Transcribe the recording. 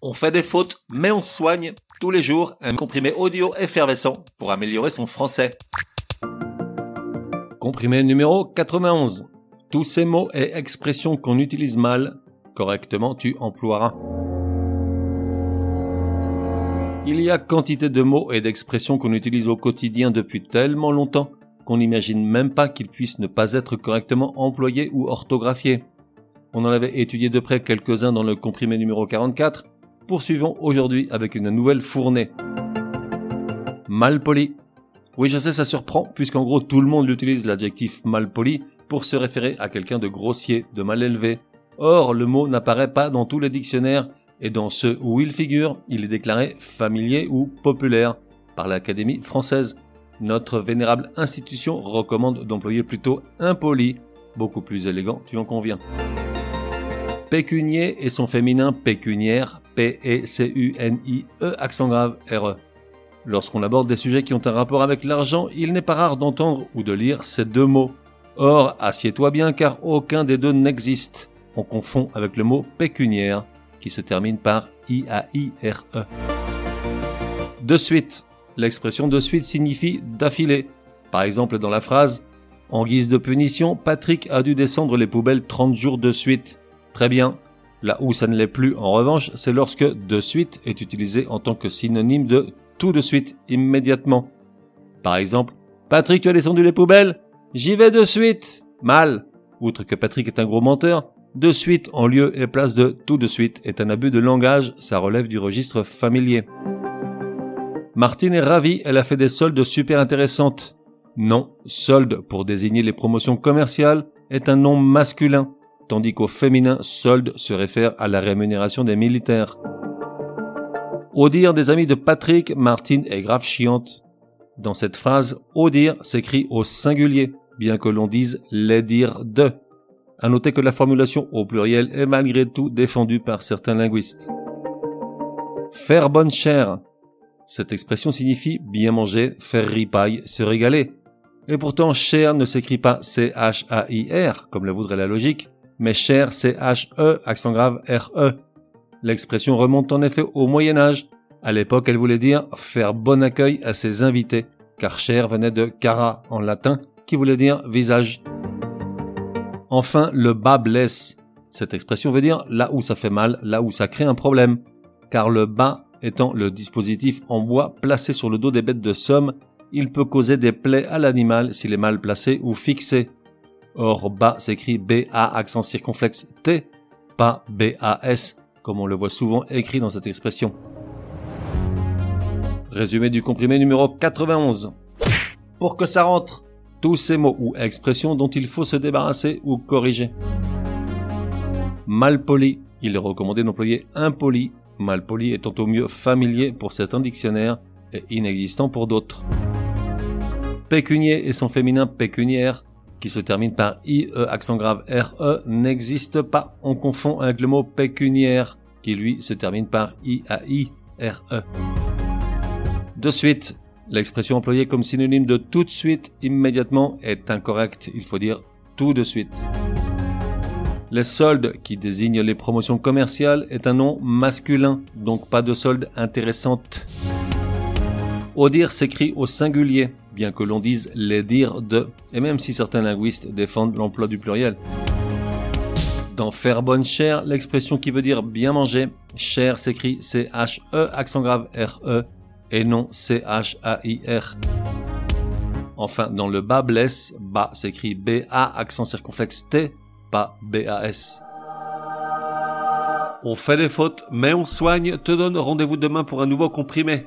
On fait des fautes, mais on soigne tous les jours un comprimé audio effervescent pour améliorer son français. Comprimé numéro 91. Tous ces mots et expressions qu'on utilise mal, correctement tu emploieras. Il y a quantité de mots et d'expressions qu'on utilise au quotidien depuis tellement longtemps qu'on n'imagine même pas qu'ils puissent ne pas être correctement employés ou orthographiés. On en avait étudié de près quelques-uns dans le comprimé numéro 44. Poursuivons aujourd'hui avec une nouvelle fournée. Malpoli. Oui, je sais, ça surprend, puisqu'en gros tout le monde utilise l'adjectif malpoli pour se référer à quelqu'un de grossier, de mal élevé. Or, le mot n'apparaît pas dans tous les dictionnaires, et dans ceux où il figure, il est déclaré familier ou populaire par l'Académie française. Notre vénérable institution recommande d'employer plutôt impoli, beaucoup plus élégant, tu en conviens. Pécunier et son féminin pécuniaire, P-E-C-U-N-I-E, accent grave, R-E. Lorsqu'on aborde des sujets qui ont un rapport avec l'argent, il n'est pas rare d'entendre ou de lire ces deux mots. Or, assieds-toi bien car aucun des deux n'existe. On confond avec le mot pécuniaire, qui se termine par I-A-I-R-E. De suite. L'expression de suite signifie d'affilée. Par exemple, dans la phrase En guise de punition, Patrick a dû descendre les poubelles 30 jours de suite. Très bien. Là où ça ne l'est plus, en revanche, c'est lorsque de suite est utilisé en tant que synonyme de tout de suite, immédiatement. Par exemple, Patrick, tu as descendu les poubelles J'y vais de suite Mal. Outre que Patrick est un gros menteur, de suite en lieu et place de tout de suite est un abus de langage, ça relève du registre familier. Martine est ravie, elle a fait des soldes super intéressantes. Non, solde pour désigner les promotions commerciales est un nom masculin tandis qu'au féminin, solde se réfère à la rémunération des militaires. Au dire des amis de Patrick, Martine est grave chiante. Dans cette phrase, au dire s'écrit au singulier, bien que l'on dise les dire de. À noter que la formulation au pluriel est malgré tout défendue par certains linguistes. Faire bonne chère. Cette expression signifie bien manger, faire ripaille, se régaler. Et pourtant, cher ne s'écrit pas C-H-A-I-R, comme le voudrait la logique, mais cher C-H-E, accent grave R-E. L'expression remonte en effet au Moyen Âge. À l'époque, elle voulait dire faire bon accueil à ses invités, car cher venait de cara en latin, qui voulait dire visage. Enfin, le bas blesse. Cette expression veut dire là où ça fait mal, là où ça crée un problème, car le bas étant le dispositif en bois placé sur le dos des bêtes de somme, il peut causer des plaies à l'animal s'il est mal placé ou fixé. Or, bas s'écrit B-A accent circonflexe T, pas B-A-S, comme on le voit souvent écrit dans cette expression. Résumé du comprimé numéro 91. Pour que ça rentre, tous ces mots ou expressions dont il faut se débarrasser ou corriger. Malpoli, il est recommandé d'employer impoli, malpoli étant au mieux familier pour certains dictionnaires et inexistant pour d'autres. Pécunier et son féminin pécuniaire qui se termine par IE accent grave RE n'existe pas. On confond avec le mot pécuniaire qui lui se termine par IAI RE. De suite, l'expression employée comme synonyme de tout de suite, immédiatement est incorrecte. Il faut dire tout de suite. Les soldes qui désignent les promotions commerciales est un nom masculin, donc pas de solde intéressante. Au dire s'écrit au singulier, bien que l'on dise les dire de, et même si certains linguistes défendent l'emploi du pluriel. Dans faire bonne chère, l'expression qui veut dire bien manger, cher s'écrit C-H-E, accent grave R-E, et non C-H-A-I-R. Enfin, dans le bas blesse, bas s'écrit B-A, accent circonflexe T, pas B-A-S. On fait des fautes, mais on soigne, te donne rendez-vous demain pour un nouveau comprimé